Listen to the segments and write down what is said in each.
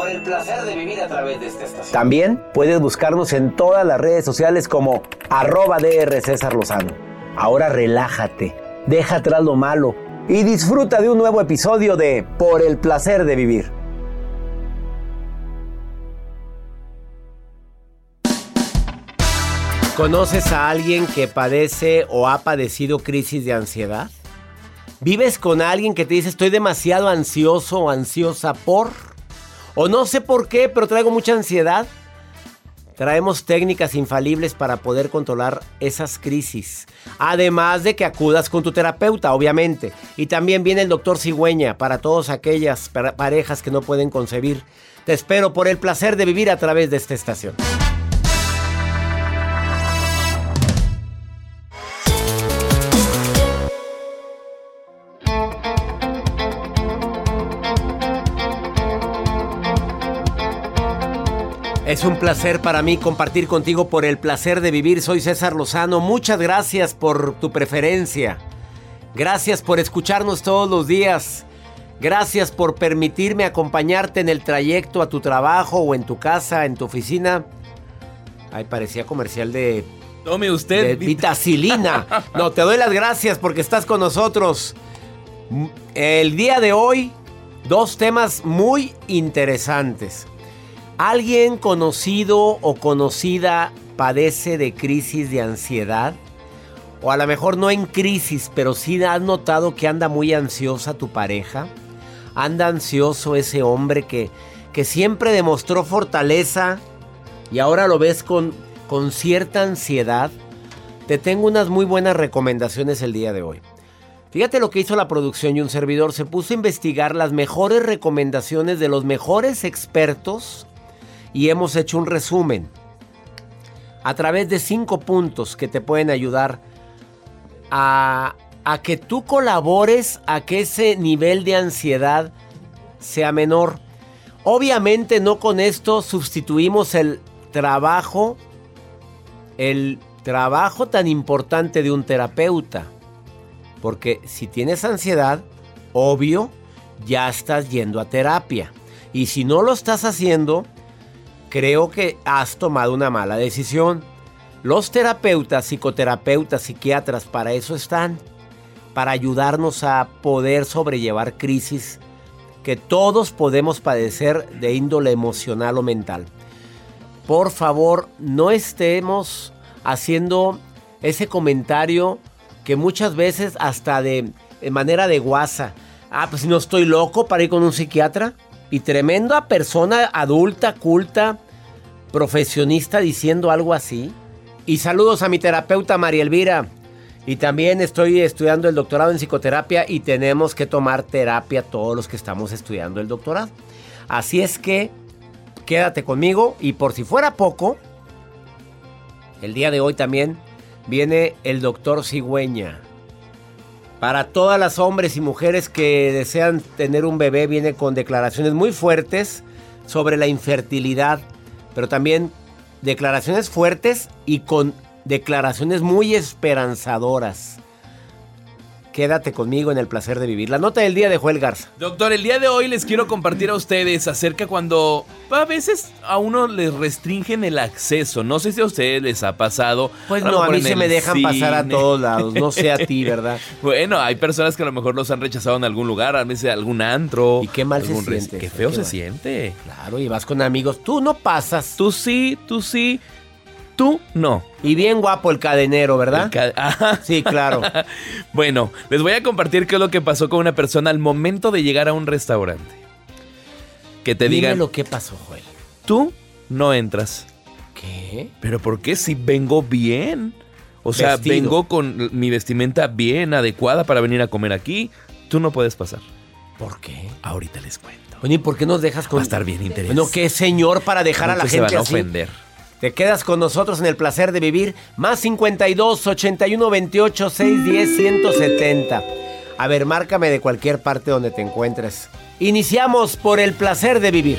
por el placer de vivir a través de esta estación. También puedes buscarnos en todas las redes sociales como arroba DR César Lozano. Ahora relájate, deja atrás lo malo y disfruta de un nuevo episodio de Por el placer de vivir. ¿Conoces a alguien que padece o ha padecido crisis de ansiedad? ¿Vives con alguien que te dice estoy demasiado ansioso o ansiosa por... O no sé por qué, pero traigo mucha ansiedad. Traemos técnicas infalibles para poder controlar esas crisis. Además de que acudas con tu terapeuta, obviamente. Y también viene el doctor Cigüeña para todas aquellas parejas que no pueden concebir. Te espero por el placer de vivir a través de esta estación. Es un placer para mí compartir contigo por el placer de vivir. Soy César Lozano. Muchas gracias por tu preferencia. Gracias por escucharnos todos los días. Gracias por permitirme acompañarte en el trayecto a tu trabajo o en tu casa, en tu oficina. Ay, parecía comercial de... Tome usted. De vitacilina. No, te doy las gracias porque estás con nosotros. El día de hoy, dos temas muy interesantes. ¿Alguien conocido o conocida padece de crisis de ansiedad? O a lo mejor no en crisis, pero sí has notado que anda muy ansiosa tu pareja. Anda ansioso ese hombre que, que siempre demostró fortaleza y ahora lo ves con, con cierta ansiedad. Te tengo unas muy buenas recomendaciones el día de hoy. Fíjate lo que hizo la producción y un servidor. Se puso a investigar las mejores recomendaciones de los mejores expertos y hemos hecho un resumen a través de cinco puntos que te pueden ayudar a, a que tú colabores a que ese nivel de ansiedad sea menor. Obviamente no con esto sustituimos el trabajo, el trabajo tan importante de un terapeuta. Porque si tienes ansiedad, obvio, ya estás yendo a terapia. Y si no lo estás haciendo, creo que has tomado una mala decisión. Los terapeutas, psicoterapeutas, psiquiatras, para eso están. Para ayudarnos a poder sobrellevar crisis que todos podemos padecer de índole emocional o mental. Por favor, no estemos haciendo ese comentario que muchas veces hasta de, manera de guasa. Ah, pues no estoy loco para ir con un psiquiatra. Y tremenda persona adulta, culta, profesionista diciendo algo así. Y saludos a mi terapeuta María Elvira. Y también estoy estudiando el doctorado en psicoterapia y tenemos que tomar terapia todos los que estamos estudiando el doctorado. Así es que quédate conmigo y por si fuera poco, el día de hoy también viene el doctor Cigüeña. Para todas las hombres y mujeres que desean tener un bebé, viene con declaraciones muy fuertes sobre la infertilidad, pero también declaraciones fuertes y con declaraciones muy esperanzadoras. Quédate conmigo en el placer de vivir. La nota del día de Joel Garza. Doctor, el día de hoy les quiero compartir a ustedes acerca cuando a veces a uno les restringen el acceso. No sé si a ustedes les ha pasado. Pues no, a mí se me dejan pasar a todos lados. No sé a ti, ¿verdad? bueno, hay personas que a lo mejor los han rechazado en algún lugar, a veces algún antro. Y qué mal se siente. Qué feo se siente. Claro, y vas con amigos. Tú no pasas. Tú sí, tú sí tú no. Y bien guapo el cadenero, ¿verdad? Sí, claro. bueno, les voy a compartir qué es lo que pasó con una persona al momento de llegar a un restaurante. Que te Dime digan. lo que pasó, Joel. Tú no entras. ¿Qué? ¿Pero por qué si vengo bien? O sea, vengo con mi vestimenta bien adecuada para venir a comer aquí. Tú no puedes pasar. ¿Por qué? Ahorita les cuento. Bueno, ¿y por qué nos dejas con.? Va a estar bien interesante. Bueno, qué señor para dejar a la gente. Se van a ofender. Te quedas con nosotros en el placer de vivir. Más 52 81 28 610 170. A ver, márcame de cualquier parte donde te encuentres. Iniciamos por el placer de vivir.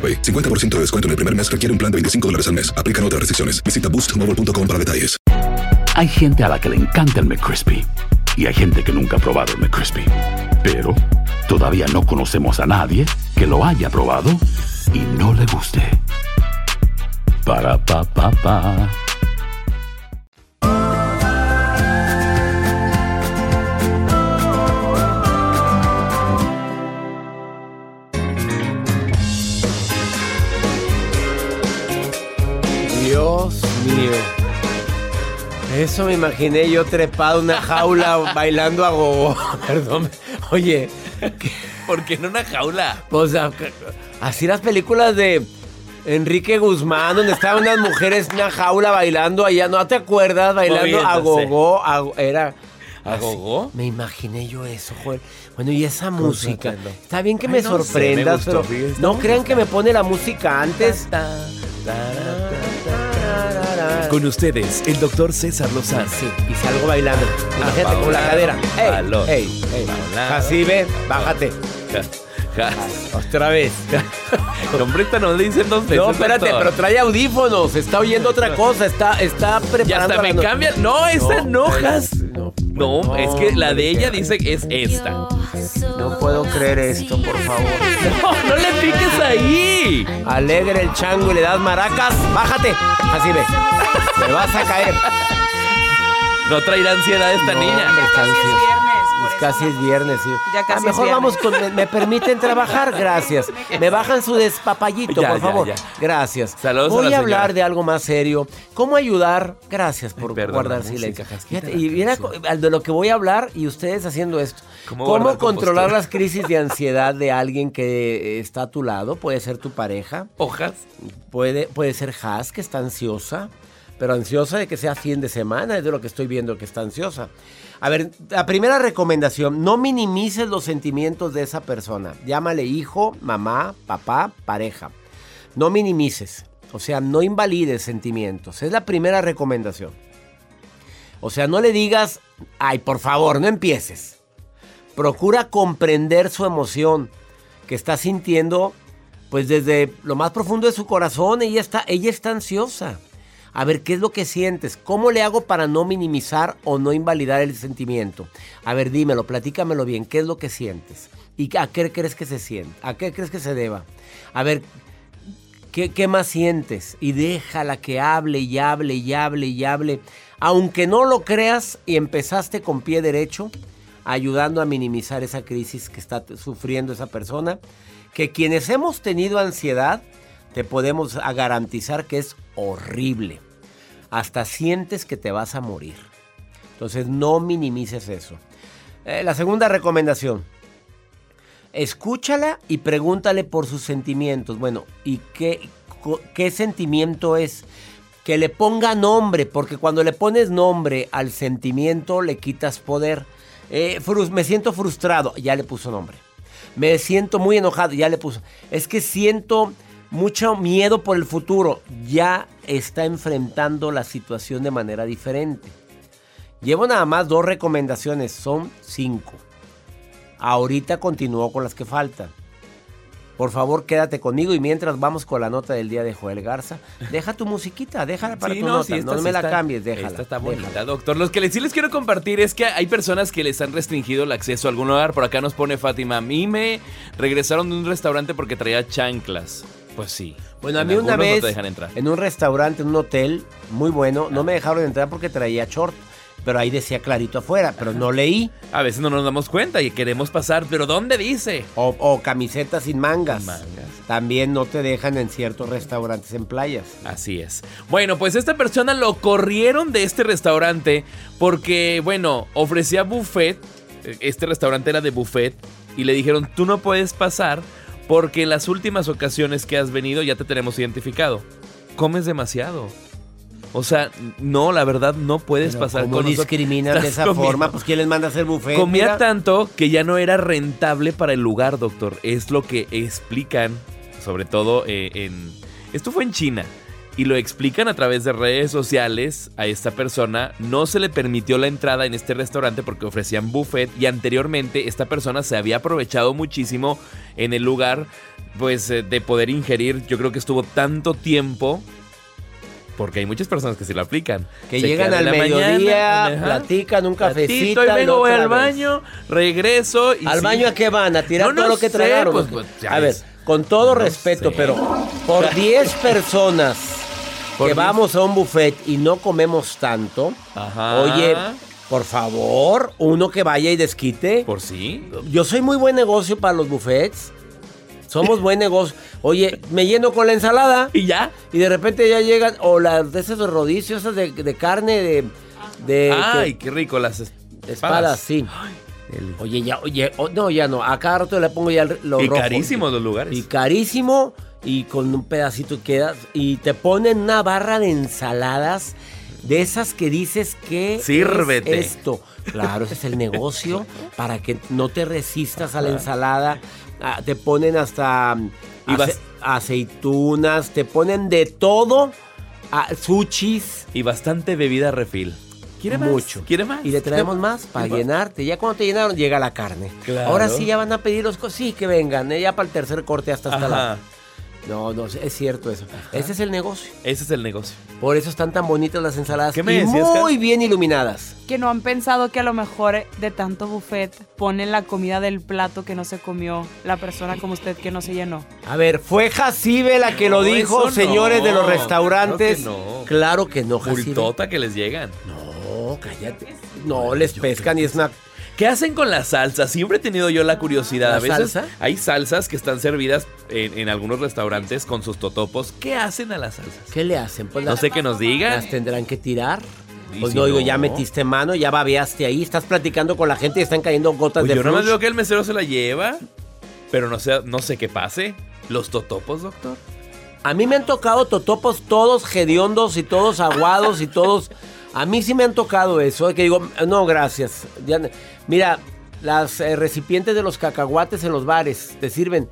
50% de descuento en el primer mes requiere un plan de 25 dólares al mes. Aplican otras restricciones. Visita boostmobile.com para detalles. Hay gente a la que le encanta el McCrispy y hay gente que nunca ha probado el McCrispy. Pero todavía no conocemos a nadie que lo haya probado y no le guste. Para pa pa pa. Mío. Eso me imaginé yo trepado en una jaula bailando a gogo. Perdón. Oye. ¿Por qué en una jaula? Pues así las películas de Enrique Guzmán, donde estaban unas mujeres en una jaula bailando allá. ¿No te acuerdas? Bailando a gogo. era. ¿A gogo? Me imaginé yo eso, Joder. Bueno, y esa música. Está bien que me sorprendas, pero no crean que me pone la música antes. Con ustedes, el doctor César Lozano. Sí, y salgo bailando. Imagínate con la cadera. ¡Ey! ¡Ey! Así ve, bájate. Otra vez. Hombrita no le dicen dos veces. No, espérate, pero trae audífonos. Está oyendo otra cosa. Está, está preparando. Ya hasta me cambian. No, esa no, enojas. No, no, es que la de ella dice que es esta. No puedo creer esto, por favor. No, no le piques ahí. Alegre el chango y le das maracas. Bájate. Así ve. Me vas a caer. No traerá ansiedad esta niña. Hombre, casi es viernes. Sí. Ya casi mejor vamos con. Me, permiten trabajar? Gracias. Me bajan su despapallito, por favor. Gracias. Saludos Voy a, hablar de algo más serio. ¿Cómo ayudar? Gracias por guardar silencio. y mira de lo que voy a hablar y ustedes haciendo esto. ¿Cómo, controlar las crisis de ansiedad de alguien que está a tu lado? Puede ser tu pareja. Hojas. Puede, puede ser Has, que está ansiosa. Pero ansiosa de que sea fin de semana, es de lo que estoy viendo que está ansiosa. A ver, la primera recomendación, no minimices los sentimientos de esa persona. Llámale hijo, mamá, papá, pareja. No minimices. O sea, no invalides sentimientos. Es la primera recomendación. O sea, no le digas, ay, por favor, no empieces. Procura comprender su emoción que está sintiendo, pues desde lo más profundo de su corazón, ella está, ella está ansiosa. A ver, ¿qué es lo que sientes? ¿Cómo le hago para no minimizar o no invalidar el sentimiento? A ver, dímelo, platícamelo bien, ¿qué es lo que sientes? ¿Y a qué crees que se siente? ¿A qué crees que se deba? A ver, ¿qué, qué más sientes? Y déjala que hable y hable y hable y hable. Aunque no lo creas y empezaste con pie derecho, ayudando a minimizar esa crisis que está sufriendo esa persona, que quienes hemos tenido ansiedad, te podemos garantizar que es horrible. Hasta sientes que te vas a morir. Entonces no minimices eso. Eh, la segunda recomendación. Escúchala y pregúntale por sus sentimientos. Bueno, ¿y qué, qué sentimiento es? Que le ponga nombre, porque cuando le pones nombre al sentimiento le quitas poder. Eh, me siento frustrado, ya le puso nombre. Me siento muy enojado, ya le puso. Es que siento mucho miedo por el futuro, ya está enfrentando la situación de manera diferente. Llevo nada más dos recomendaciones, son cinco. Ahorita continúo con las que faltan. Por favor, quédate conmigo y mientras vamos con la nota del día de Joel Garza, deja tu musiquita, déjala para tu no, nota, no me la cambies, déjala. Esta está bonita, doctor. Los que sí les quiero compartir es que hay personas que les han restringido el acceso a algún lugar. Por acá nos pone Fátima, a mí me regresaron de un restaurante porque traía chanclas. Pues sí. Bueno, a mí una vez en un restaurante, en un hotel muy bueno, no me dejaron entrar porque traía short. Pero ahí decía clarito afuera, pero no leí. A veces no nos damos cuenta y queremos pasar, pero ¿dónde dice? O, o camisetas sin mangas. mangas. También no te dejan en ciertos restaurantes en playas. Así es. Bueno, pues esta persona lo corrieron de este restaurante porque, bueno, ofrecía buffet. Este restaurante era de buffet. Y le dijeron, tú no puedes pasar porque en las últimas ocasiones que has venido ya te tenemos identificado. Comes demasiado. O sea, no, la verdad no puedes pasar ¿cómo con discriminan de esa forma? Pues ¿quién les manda a hacer buffet? Comía tanto que ya no era rentable para el lugar, doctor. Es lo que explican, sobre todo eh, en... Esto fue en China. Y lo explican a través de redes sociales a esta persona. No se le permitió la entrada en este restaurante porque ofrecían buffet. Y anteriormente esta persona se había aprovechado muchísimo en el lugar. Pues eh, de poder ingerir. Yo creo que estuvo tanto tiempo porque hay muchas personas que se lo aplican. Que llegan al mediodía, platican un cafecito. y vengo, voy al baño, regreso. Y ¿Al baño a qué van? ¿A tirar todo lo que tragaron? Pues, pues, a ver, con todo respeto, pero por 10 personas que vamos a un buffet y no comemos tanto, oye, por favor, uno que vaya y desquite. Por sí. Yo soy muy buen negocio para los buffets. Somos buen negocio. Oye, me lleno con la ensalada. ¿Y ya? Y de repente ya llegan, o las de esos rodicios, esas de, carne, de, Ay, qué rico, las espadas. sí. Oye, ya, oye, no, ya no. A cada rato le pongo ya lo Y carísimos los lugares. Y carísimo, y con un pedacito quedas. Y te ponen una barra de ensaladas de esas que dices que Sírvete. esto. Claro, ese es el negocio para que no te resistas a la ensalada. Ah, te ponen hasta aceitunas, te ponen de todo, a, sushis. Y bastante bebida refil. ¿Quiere más? Mucho. ¿Quiere más? Y le traemos más para llenarte. Ya cuando te llenaron, llega la carne. Ahora sí ya van a pedir los cosas. Sí, que vengan. ¿eh? Ya para el tercer corte hasta hasta la. No, no, es cierto eso. Ese es el negocio. Ese es el negocio. Por eso están tan bonitas las ensaladas. ¿Qué me decías, Muy bien iluminadas. Que no han pensado que a lo mejor de tanto buffet ponen la comida del plato que no se comió la persona como usted que no se llenó. A ver, ¿fue Jacibe la que lo dijo, señores de los restaurantes? Claro que no. Claro que no, Jacibe. que les llegan. No, cállate. No, les pescan y es una ¿Qué hacen con la salsa? Siempre he tenido yo la curiosidad. a veces hay salsas que están servidas en, algunos restaurantes con sus totopos. ¿Qué hacen a las salsas? ¿Qué le hacen? Pues no sé qué nos digan. Las tendrán que tirar. Pues no, digo, ya metiste mano, ya babeaste ahí, estás platicando con la gente y están cayendo gotas pues de Yo no me veo que el mesero se la lleva, pero no sé, no sé qué pase. ¿Los totopos, doctor? A mí me han tocado totopos todos hediondos y todos aguados y todos... A mí sí me han tocado eso, que digo, no, gracias. Mira, las eh, recipientes de los cacahuates en los bares te sirven.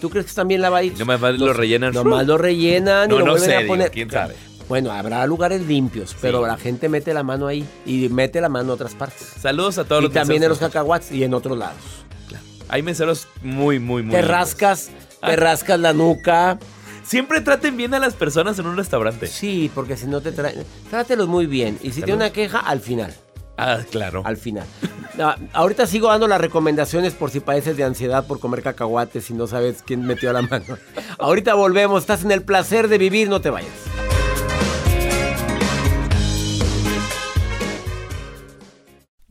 ¿Tú crees que están bien lavaditos? Nomás lo rellenan. Nomás lo rellenan no, y lo no vuelven a poner. ¿Quién sabe? Bueno, habrá lugares limpios, pero la gente mete la mano ahí y mete la mano en otras partes. Saludos a todos Y los también en los cacahuates y en otros lados. Hay meseros muy, muy, muy. Te lindos. rascas, te Ah. rascas la nuca. Siempre traten bien a las personas en un restaurante. Sí, porque si no te traen. Trátelos muy bien. Y si tiene una queja, al final. Ah, claro. Al final. Ah, ahorita sigo dando las recomendaciones por si padeces de ansiedad por comer cacahuates y no sabes quién metió la mano. Ahorita volvemos. Estás en el placer de vivir, no te vayas.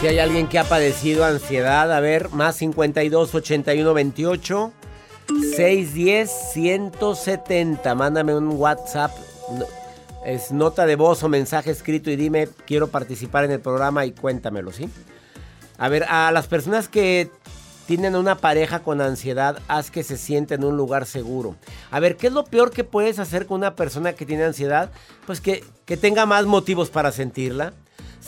Si hay alguien que ha padecido ansiedad, a ver, más 52 81 28 610 170. Mándame un WhatsApp. Es nota de voz o mensaje escrito y dime, quiero participar en el programa y cuéntamelo, ¿sí? A ver, a las personas que tienen una pareja con ansiedad, haz que se sienta en un lugar seguro. A ver, ¿qué es lo peor que puedes hacer con una persona que tiene ansiedad? Pues que, que tenga más motivos para sentirla.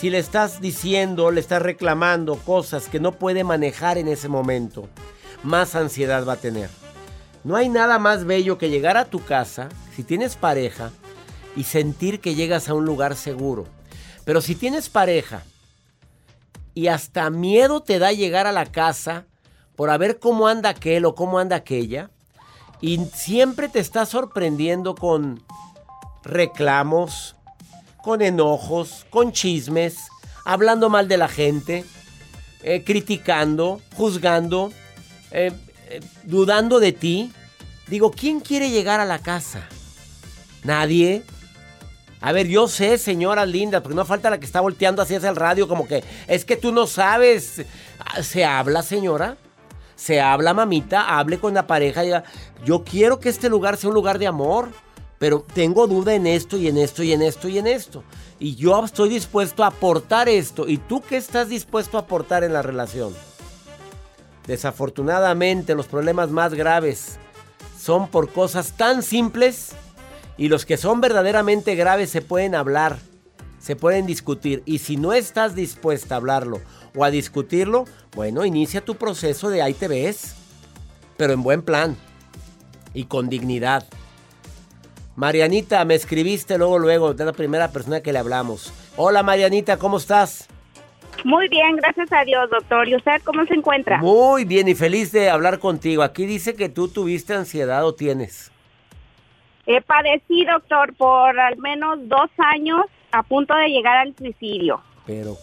Si le estás diciendo, le estás reclamando cosas que no puede manejar en ese momento, más ansiedad va a tener. No hay nada más bello que llegar a tu casa, si tienes pareja, y sentir que llegas a un lugar seguro. Pero si tienes pareja y hasta miedo te da llegar a la casa por a ver cómo anda aquel o cómo anda aquella, y siempre te estás sorprendiendo con reclamos, con enojos, con chismes, hablando mal de la gente, eh, criticando, juzgando, eh, eh, dudando de ti. Digo, ¿quién quiere llegar a la casa? ¿Nadie? A ver, yo sé, señora linda, porque no falta la que está volteando así hacia el radio, como que es que tú no sabes. Ah, ¿Se habla, señora? Se habla, mamita, hable con la pareja. Yo quiero que este lugar sea un lugar de amor, pero tengo duda en esto y en esto y en esto y en esto. Y yo estoy dispuesto a aportar esto. ¿Y tú qué estás dispuesto a aportar en la relación? Desafortunadamente, los problemas más graves son por cosas tan simples y los que son verdaderamente graves se pueden hablar, se pueden discutir. Y si no estás dispuesta a hablarlo o a discutirlo, bueno, inicia tu proceso de ahí te ves, pero en buen plan y con dignidad. Marianita, me escribiste luego, luego, de la primera persona que le hablamos. Hola Marianita, ¿cómo estás? Muy bien, gracias a Dios, doctor. ¿Y usted cómo se encuentra? Muy bien y feliz de hablar contigo. Aquí dice que tú tuviste ansiedad o tienes. He padecido, doctor, por al menos dos años a punto de llegar al suicidio. Pero,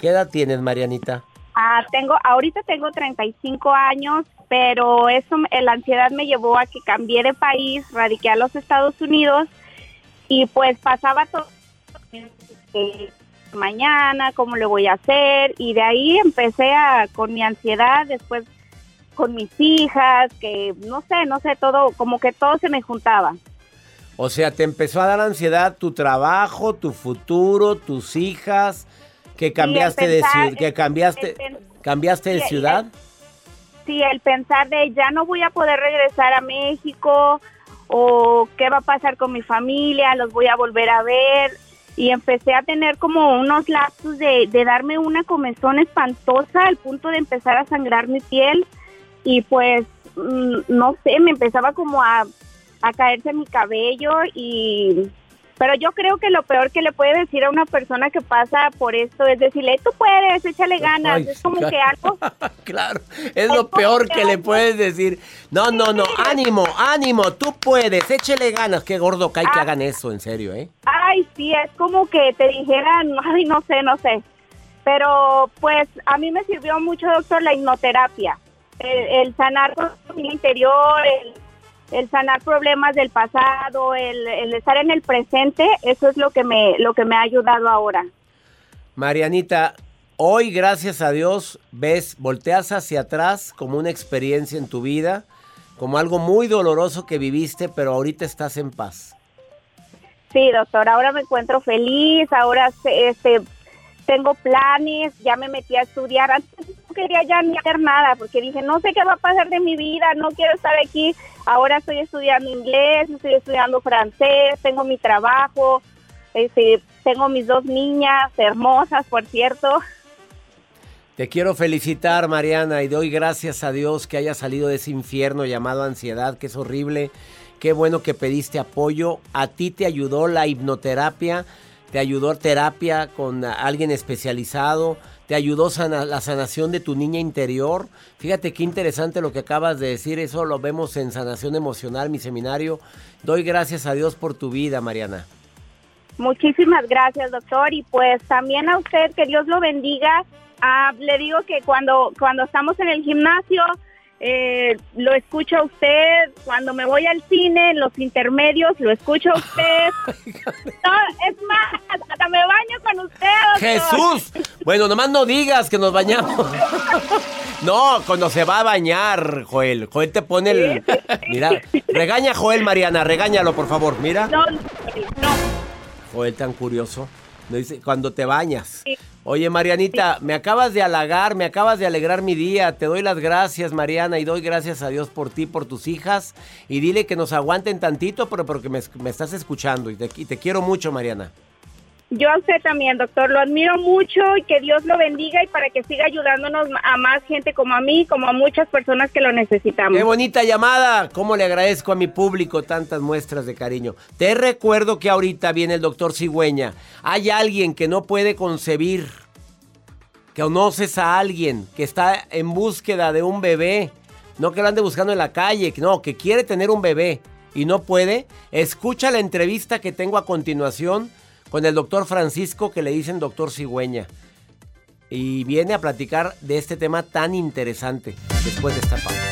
¿qué edad tienes, Marianita? Ah, tengo, ahorita tengo 35 años, pero eso, la ansiedad me llevó a que cambié de país, radiqué a los Estados Unidos y pues pasaba todo eh, mañana, cómo le voy a hacer y de ahí empecé a con mi ansiedad, después con mis hijas, que no sé, no sé, todo, como que todo se me juntaba. O sea, te empezó a dar ansiedad tu trabajo, tu futuro, tus hijas, que cambiaste de ciudad, que cambiaste, cambiaste de ciudad. Sí, el pensar de ya no voy a poder regresar a México o qué va a pasar con mi familia, los voy a volver a ver y empecé a tener como unos lapsos de, de darme una comezón espantosa al punto de empezar a sangrar mi piel. Y pues mm, no sé, me empezaba como a, a caerse mi cabello y pero yo creo que lo peor que le puede decir a una persona que pasa por esto es decirle, tú puedes, échale ganas. es como que algo... claro, es lo peor que, le puedes decir. No, no, no, ánimo, ánimo, tú puedes, échale ganas. Qué gordo cae que ah. hagan eso, en serio, ¿eh? Ay, sí, es como que te dijeran, ay, no sé, no sé. Pero pues a mí me sirvió mucho, doctor, la hipnoterapia. El, el sanar con mi interior, el el sanar problemas del pasado, el, estar en el presente, eso es lo que me, lo que me ha ayudado ahora. Marianita, hoy gracias a Dios ves, volteas hacia atrás como una experiencia en tu vida, como algo muy doloroso que viviste, pero ahorita estás en paz. Sí, doctor, ahora me encuentro feliz, ahora este, tengo planes, ya me metí a estudiar. Antes no quería ya ni hacer nada porque dije, no sé qué va a pasar de mi vida, no quiero estar aquí. Ahora estoy estudiando inglés, estoy estudiando francés, tengo mi trabajo, este, tengo mis dos niñas hermosas, por cierto. Te quiero felicitar, Mariana, y doy gracias a Dios que haya salido de ese infierno llamado ansiedad, que es horrible. Qué bueno que pediste apoyo. A ti te ayudó la hipnoterapia te ayudó terapia con alguien especializado, te ayudó la sanación de tu niña interior. Fíjate qué interesante lo que acabas de decir, eso lo vemos en sanación emocional, mi seminario. Doy gracias a Dios por tu vida, Mariana. Muchísimas gracias, doctor, y pues también a usted, que Dios lo bendiga. Ah, le digo que cuando, cuando estamos en el gimnasio, eh, lo escucho a usted cuando me voy al cine, en los intermedios, lo escucho a usted. es más, hasta me baño con usted. Jesús, bueno, nomás no digas que nos bañamos. no, cuando se va a bañar, Joel. Joel te pone el... Mira, regaña a Joel, Mariana, regáñalo, por favor, mira. No, no. Joel tan curioso. Dice, cuando te bañas. Oye, Marianita, me acabas de halagar, me acabas de alegrar mi día. Te doy las gracias, Mariana, y doy gracias a Dios por ti, por tus hijas. Y dile que nos aguanten tantito, pero porque me, estás escuchando. y te quiero mucho, Mariana. Yo a usted también, doctor, lo admiro mucho y que Dios lo bendiga y para que siga ayudándonos a más gente como a mí, como a muchas personas que lo necesitamos. Qué bonita llamada, cómo le agradezco a mi público tantas muestras de cariño. Te recuerdo que ahorita viene el doctor Cigüeña. Hay alguien que no puede concebir, que conoces a alguien que está en búsqueda de un bebé, no que lo ande buscando en la calle, no, que quiere tener un bebé y no puede. Escucha la entrevista que tengo a continuación con el doctor Francisco que le dicen doctor Cigüeña. Y viene a platicar de este tema tan interesante después de esta pausa.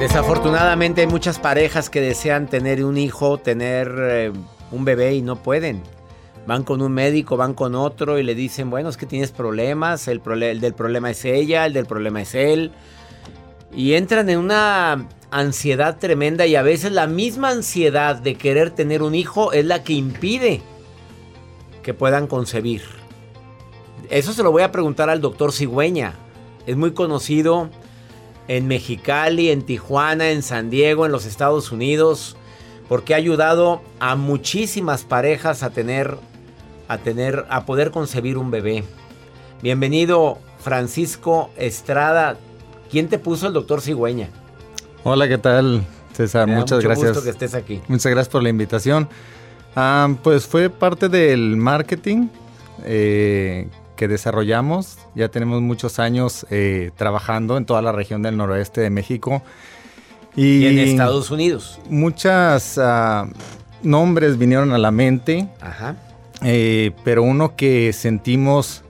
Desafortunadamente hay muchas parejas que desean tener un hijo, tener eh, un bebé y no pueden. Van con un médico, van con otro y le dicen, bueno, es que tienes problemas, el, el del problema es ella, el del problema es él. Y entran en una ansiedad tremenda y a veces la misma ansiedad de querer tener un hijo es la que impide que puedan concebir. Eso se lo voy a preguntar al doctor Cigüeña. Es muy conocido en Mexicali, en Tijuana, en San Diego, en los Estados Unidos, porque ha ayudado a muchísimas parejas a tener, a tener, a poder concebir un bebé. Bienvenido, Francisco Estrada. ¿Quién te puso el doctor Cigüeña? Hola, ¿qué tal, César? Me da Muchas mucho gracias. gusto que estés aquí. Muchas gracias por la invitación. Ah, pues fue parte del marketing eh, que desarrollamos. Ya tenemos muchos años eh, trabajando en toda la región del noroeste de México. Y en Estados Unidos. Muchas ah, nombres vinieron a la mente, Ajá. eh, pero uno que sentimos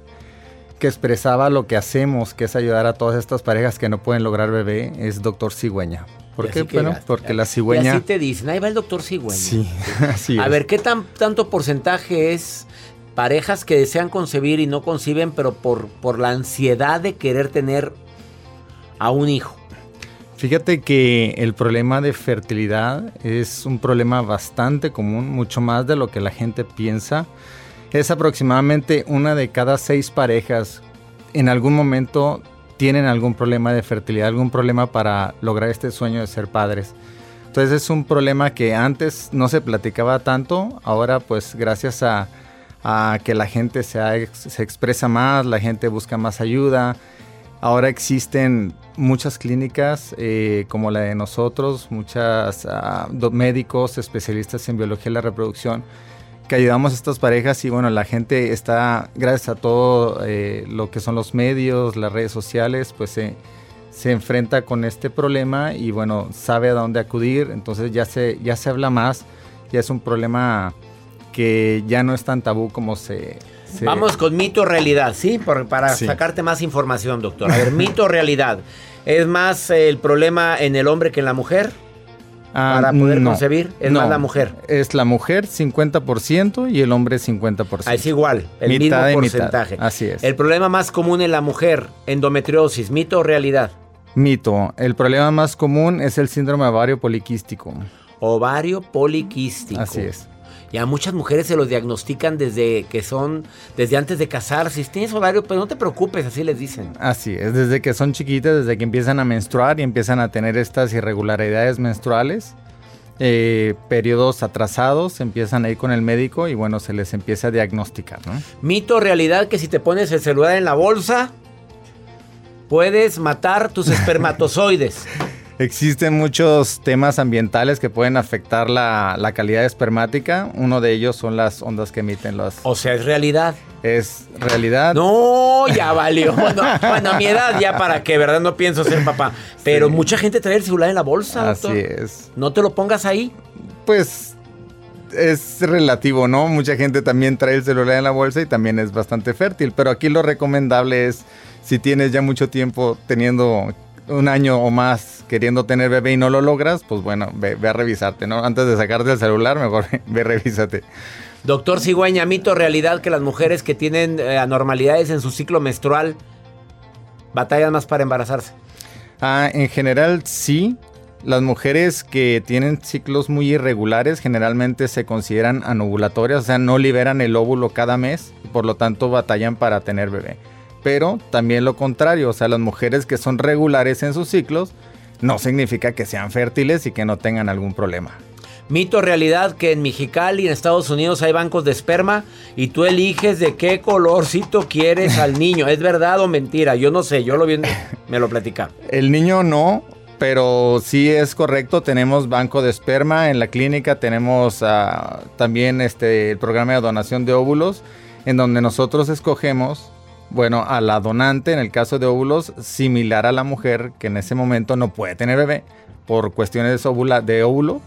que expresaba lo que hacemos, que es ayudar a todas estas parejas que no pueden lograr bebé, es Doctor Cigüeña. ¿Por Y qué? Bueno, porque la Y cigüeña... así te dicen, ahí va el doctor Cigüeña. Sí, así A ver, ¿qué tan, tanto porcentaje es parejas que desean concebir y no conciben, pero por, por la ansiedad de querer tener a un hijo? Fíjate que el problema de fertilidad es un problema bastante común, mucho más de lo que la gente piensa. Es aproximadamente una de cada seis parejas en algún momento tienen algún problema de fertilidad, algún problema para lograr este sueño de ser padres. Entonces es un problema que antes no se platicaba tanto, ahora pues gracias a, a que la gente se, expresa más, la gente busca más ayuda, Ahora existen muchas clínicas eh, como la de nosotros, muchos médicos especialistas en biología de la reproducción que ayudamos a estas parejas y bueno, la gente está, gracias a todo eh, lo que son los medios, las redes sociales, pues se, se enfrenta con este problema y bueno, sabe a dónde acudir, entonces ya se, ya se habla más, ya es un problema que ya no es tan tabú como se... se- Vamos con mito o realidad, ¿sí? Por- para Sí. sacarte más información, doctor. A ver, mito o realidad. ¿Es más eh, el problema en el hombre que en la mujer? Ah, para poder no. concebir, es No, más la mujer. Es la mujer 50% y el hombre 50%. Ah, es igual, el Mitad mismo y mitad. porcentaje. Así es. El problema más común en la mujer, endometriosis, mito o realidad. Mito. El problema más común es el síndrome ovario poliquístico. Ovario poliquístico. Así es. Y a muchas mujeres se los diagnostican desde que son, desde antes de casarse. Si tienes ovario, pues no te preocupes, así les dicen. Así es. Desde que son chiquitas, desde que empiezan a menstruar y empiezan a tener estas irregularidades menstruales, eh, periodos atrasados, empiezan a ir con el médico y bueno, se les empieza a diagnosticar, ¿no? Mito realidad que si te pones el celular en la bolsa, puedes matar tus espermatozoides. Existen muchos temas ambientales que pueden afectar la, la calidad espermática. Uno de ellos son las ondas que emiten los... O sea, es realidad. Es realidad. No, ya valió. Bueno, bueno, a mi edad ya para que, ¿verdad? No pienso ser papá. Pero Sí. mucha gente trae el celular en la bolsa, doctor. Así es. No te lo pongas ahí. Pues es relativo, ¿no? Mucha gente también trae el celular en la bolsa y también es bastante fértil. Pero aquí lo recomendable es, si tienes ya mucho tiempo teniendo un año o más queriendo tener bebé y no lo logras, pues bueno, ve, ve a revisarte, ¿no? Antes de sacarte el celular, mejor ve, revísate. Doctor Cigüeña, mito realidad que las mujeres que tienen eh, anormalidades en su ciclo menstrual batallan más para embarazarse. Ah, en general sí. Las mujeres que tienen ciclos muy irregulares generalmente se consideran anovulatorias, o sea, no liberan el óvulo cada mes y por lo tanto batallan para tener bebé. Pero también lo contrario, o sea, las mujeres que son regulares en sus ciclos no significa que sean fértiles y que no tengan algún problema. Mito realidad que en Mexicali, en Estados Unidos, hay bancos de esperma y tú eliges de qué colorcito quieres al niño. ¿Es verdad o mentira? Yo no sé, yo lo vi, me lo platicaron. El niño no, pero sí es correcto. Tenemos banco de esperma en la clínica, tenemos ah, también este, el programa de donación de óvulos, en donde nosotros escogemos, bueno, a la donante, en el caso de óvulos, similar a la mujer que en ese momento no puede tener bebé por cuestiones de óvulo.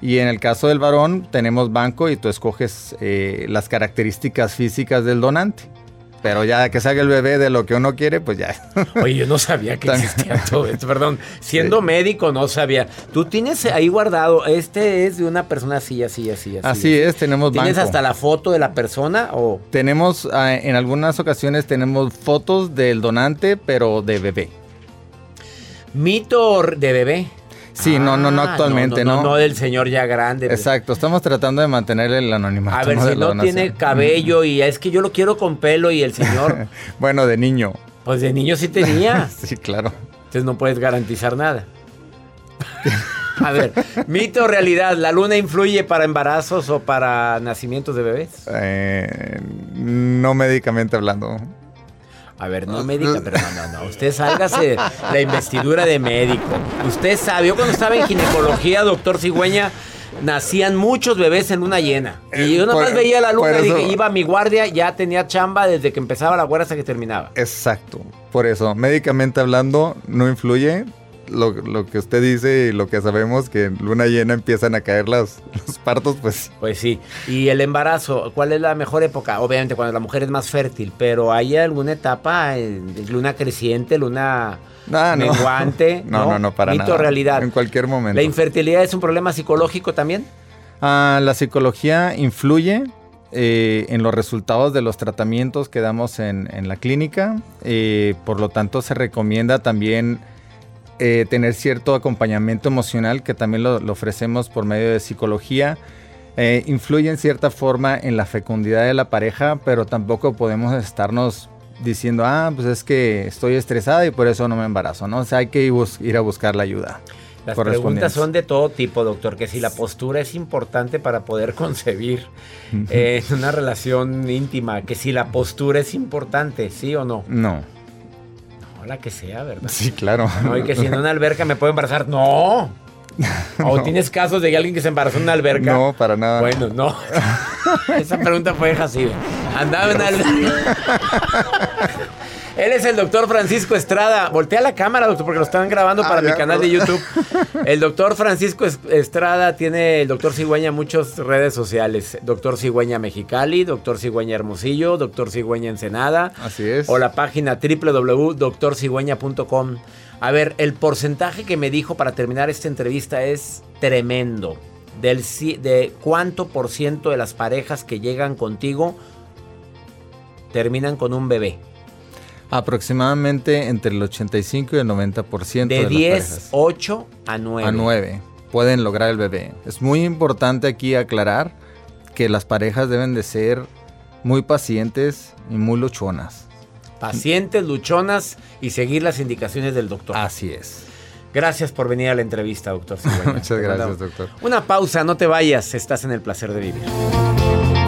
Y en el caso del varón, tenemos banco y tú escoges eh, las características físicas del donante. Pero ya que salga el bebé de lo que uno quiere, pues ya. Oye, yo no sabía que existía todo esto, perdón. Siendo médico no sabía. Tú tienes ahí guardado, este es de una persona así, así, así, así. Así es, tenemos ¿Tienes banco. hasta la foto de la persona o...? Tenemos, ah, en algunas ocasiones tenemos fotos del donante, pero de bebé. Mito de bebé. Sí, no, no, no Ah, actualmente, no, no. no, del señor ya grande. Exacto, estamos tratando de mantener el anonimato. A ver, ¿no? si no donación. tiene cabello y es que yo lo quiero con pelo y el señor, bueno, de niño. pues de niño sí tenía. Sí, claro. Entonces no puedes garantizar nada. A ver, mito o realidad, ¿la luna influye para embarazos o para nacimientos de bebés? Eh, no médicamente hablando. A ver, no médica, pero no, no, no. Usted sálgase la investidura de médico. Usted sabe, yo cuando estaba en ginecología, doctor Cigüeña, nacían muchos bebés en luna llena. Y yo nada más veía la luna y dije, iba a mi guardia, ya tenía chamba desde que empezaba la guardia hasta que terminaba. Exacto. Por eso, médicamente hablando, no influye. Lo, lo que usted dice y lo que sabemos que en luna llena empiezan a caer las, los partos, pues Pues sí. Y el embarazo, ¿cuál es la mejor época? Obviamente cuando la mujer es más fértil, pero ¿hay alguna etapa, luna creciente, luna no. menguante? No, no, no, para Mito nada. realidad. En cualquier momento. ¿La infertilidad es un problema psicológico también? Ah, la psicología influye eh, en los resultados de los tratamientos que damos en, en la clínica. eh, por lo tanto, se recomienda también eh, tener cierto acompañamiento emocional que también lo, lo ofrecemos por medio de psicología. Eh, influye en cierta forma en la fecundidad de la pareja, pero tampoco podemos estarnos diciendo, ah, pues es que estoy estresada y por eso no me embarazo, ¿no? O sea, hay que ir, a buscar la ayuda. Las preguntas son de todo tipo, doctor, que si la postura es importante para poder concebir eh, una relación íntima, que si la postura es importante, ¿sí o no? No. La que sea, ¿verdad? Sí, claro. No, y que si en una alberca me puedo embarazar, no. ¿O tienes casos de alguien que se embarazó en una alberca? No, para nada. Bueno, no. Esa pregunta fue así. Andaba en una alberca. Él es el doctor Francisco Estrada. Voltea la cámara, doctor, porque lo están grabando para Ah, mi ya, canal de. YouTube. El doctor Francisco Es- Estrada tiene el doctor Cigüeña muchas redes sociales. Doctor Cigüeña Mexicali, doctor Cigüeña Hermosillo, doctor Cigüeña Ensenada. Así es. O la página www.doctorcigüeña.com. A ver, el porcentaje que me dijo para terminar esta entrevista es tremendo. Del, de cuánto por ciento de las parejas que llegan contigo terminan con un bebé. Aproximadamente entre el 85 y el 90% de, De las 10, parejas 8 a 9. a 9 pueden lograr el bebé. Es muy importante aquí aclarar que las parejas deben de ser muy pacientes y muy luchonas. Pacientes, luchonas y seguir las indicaciones del doctor. Así es. Gracias por venir a la entrevista, doctor. Muchas gracias, doctor. Una pausa, no te vayas, estás en el placer de vivir.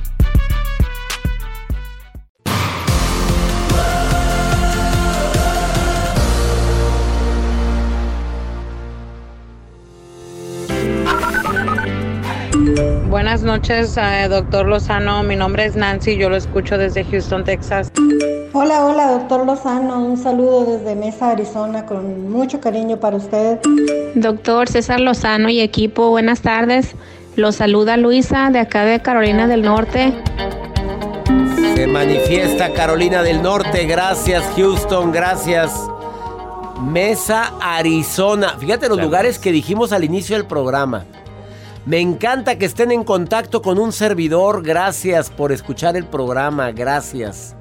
Buenas noches, eh, doctor Lozano. Mi nombre es Nancy, yo lo escucho desde Houston, Texas. Hola, hola, doctor Lozano. Un saludo desde Mesa, Arizona, con mucho cariño para usted. Doctor César Lozano y equipo, buenas tardes. Los saluda Luisa de acá de Carolina del Norte. Se manifiesta Carolina del Norte. Gracias, Houston. Gracias. Mesa, Arizona. Fíjate los lugares que dijimos al inicio del programa. Me encanta que estén en contacto con un servidor. Gracias por escuchar el programa. Gracias.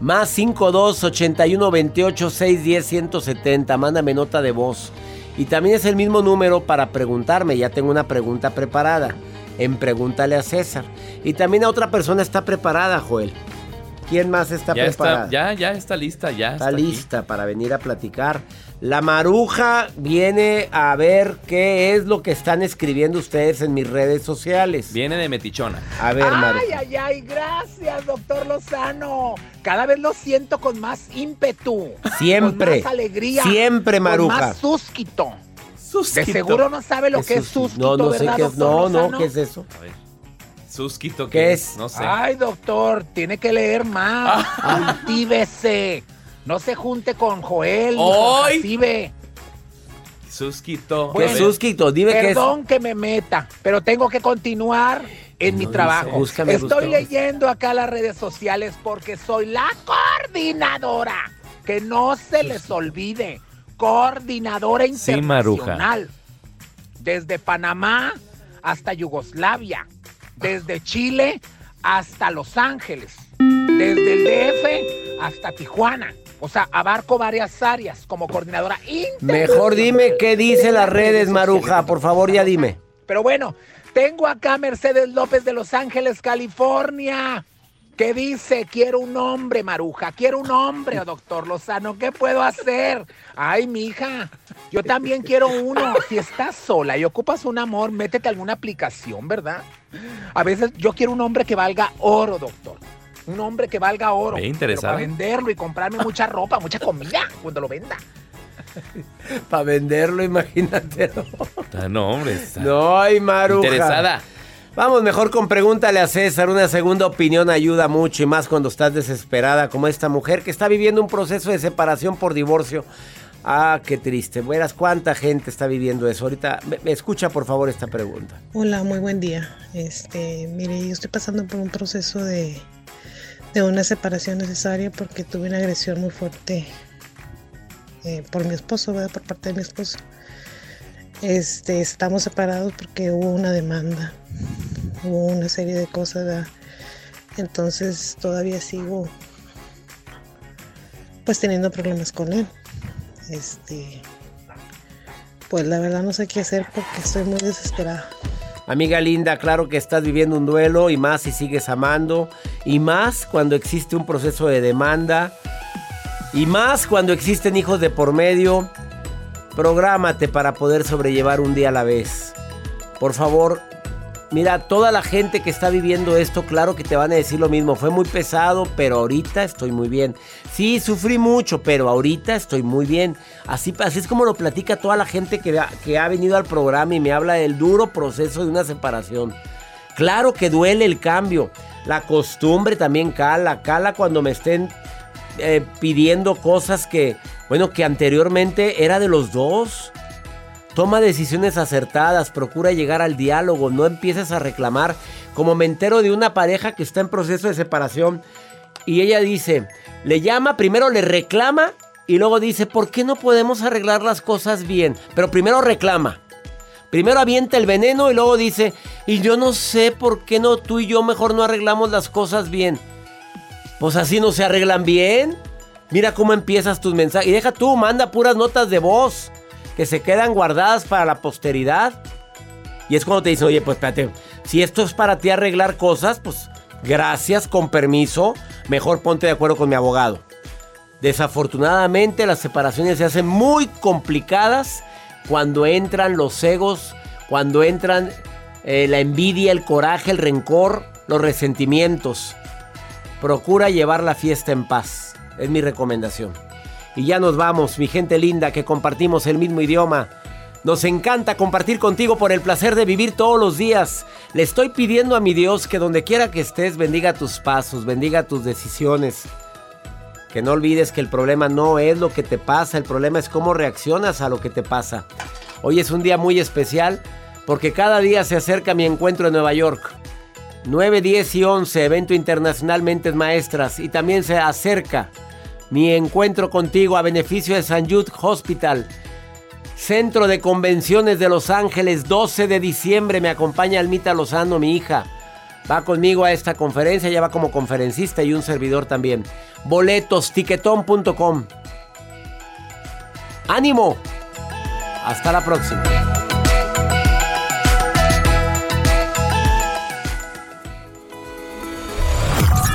Más 52 81 28 610 170. Mándame nota de voz. Y también es el mismo número para preguntarme. Ya tengo una pregunta preparada. En Pregúntale a César. Y también a otra persona está preparada, Joel. ¿Quién más está ya preparada? está, ya, ya está lista, ya. Está lista para venir a platicar. La maruja viene a ver qué es lo que están escribiendo ustedes en mis redes sociales. Viene de metichona. A ver, Maruja. Ay, ay, ay, gracias, doctor Lozano. Cada vez lo siento con más ímpetu. Siempre. Con más alegría. Siempre, Maruja. Con más súsquito. Súsquito. De seguro no sabe lo que es súsquito, No, no sé ¿verdad, qué es. No, no? ¿qué es eso? A ver. Susquito, ¿Qué ¿qué, es? No sé. Ay, doctor, tiene que leer más. Ah. Cultívese. No se junte con Joel. Jacibe. Susquito. ¿Qué es Susquito? Dime qué es. Perdón que me meta, pero tengo que continuar en mi trabajo. dice, búscame, Estoy búscame. leyendo acá las redes sociales porque soy la coordinadora. Que no se les olvide. Coordinadora Sí, Maruja. internacional. Desde Panamá hasta Yugoslavia. Desde Chile hasta Los Ángeles. Desde el DF hasta Tijuana. O sea, abarco varias áreas como coordinadora Mejor dime qué dice las redes, Maruja. Por favor, ya dime. Pero bueno, tengo acá a Mercedes López de Los Ángeles, California. Que dice, quiero un hombre, Maruja, quiero un hombre, doctor Lozano, ¿qué puedo hacer? Ay, mija, yo también quiero uno. Si estás sola y ocupas un amor, métete a alguna aplicación, ¿verdad? A veces yo quiero un hombre que valga oro, doctor. Un hombre que valga oro. Ve, pero interesado. Para venderlo y comprarme mucha ropa, mucha comida cuando lo venda. Para venderlo, imagínate. Ah, No, hombre. está No, ay, Maruja. Interesada. Vamos mejor con pregúntale a César. Una segunda opinión ayuda mucho y más cuando estás desesperada como esta mujer que está viviendo un proceso de separación por divorcio. Ah, qué triste. Verás cuánta gente está viviendo eso. Ahorita, me- escucha por favor esta pregunta. Hola, muy buen día. Este, mire, yo estoy pasando por un proceso de, de una separación necesaria porque tuve una agresión muy fuerte eh, por mi esposo, ¿verdad? Por parte de mi esposo. Este, estamos separados porque hubo una demanda, hubo una serie de cosas. Entonces todavía sigo pues teniendo problemas con él. Este, pues la verdad no sé qué hacer porque estoy muy desesperada. Amiga linda, claro que estás viviendo un duelo y más si sigues amando. Y más cuando existe un proceso de demanda. Y más cuando existen hijos de por medio. Prográmate para poder sobrellevar un día a la vez. Por favor, mira, toda la gente que está viviendo esto, claro que te van a decir lo mismo. Fue muy pesado, pero ahorita estoy muy bien. Sí, sufrí mucho, pero ahorita estoy muy bien. Así, es como lo platica toda la gente que, que ha venido al programa y me habla del duro proceso de una separación. Claro que duele el cambio. La costumbre también cala, cala cuando me estén eh, pidiendo cosas que, bueno, que anteriormente era de los dos. Toma decisiones acertadas, procura llegar al diálogo, no empieces a reclamar. Como me entero de una pareja que está en proceso de separación y ella dice, le llama, primero le reclama y luego dice, ¿por qué no podemos arreglar las cosas bien? Pero primero reclama. Primero avienta el veneno y luego dice, y yo no sé por qué no tú y yo mejor no arreglamos las cosas bien. Pues así no se arreglan bien. Mira cómo empiezas tus mensajes. Y deja tú, manda puras notas de voz que se quedan guardadas para la posteridad. Y es cuando te dicen, oye, pues espérate, si esto es para ti arreglar cosas, pues gracias, con permiso, mejor ponte de acuerdo con mi abogado. Desafortunadamente las separaciones se hacen muy complicadas cuando entran los egos, cuando entran eh, la envidia, el coraje, el rencor, los resentimientos. Procura llevar la fiesta en paz, es mi recomendación. Y ya nos vamos, mi gente linda, que compartimos el mismo idioma. Nos encanta compartir contigo por el placer de vivir todos los días. Le estoy pidiendo a mi Dios que donde quiera que estés bendiga tus pasos, bendiga tus decisiones. Que no olvides que el problema no es lo que te pasa, el problema es cómo reaccionas a lo que te pasa. Hoy es un día muy especial porque cada día se acerca mi encuentro en Nueva York. 9, 10 y 11, evento internacional Mentes Maestras. Y también se acerca mi encuentro contigo a beneficio de San Jude Hospital. Centro de Convenciones de Los Ángeles, 12 de diciembre. Me acompaña Almita Lozano, mi hija. Va conmigo a esta conferencia, ya va como conferencista y un servidor también. Boletos, tiquetón.com. ¡Ánimo! Hasta la próxima.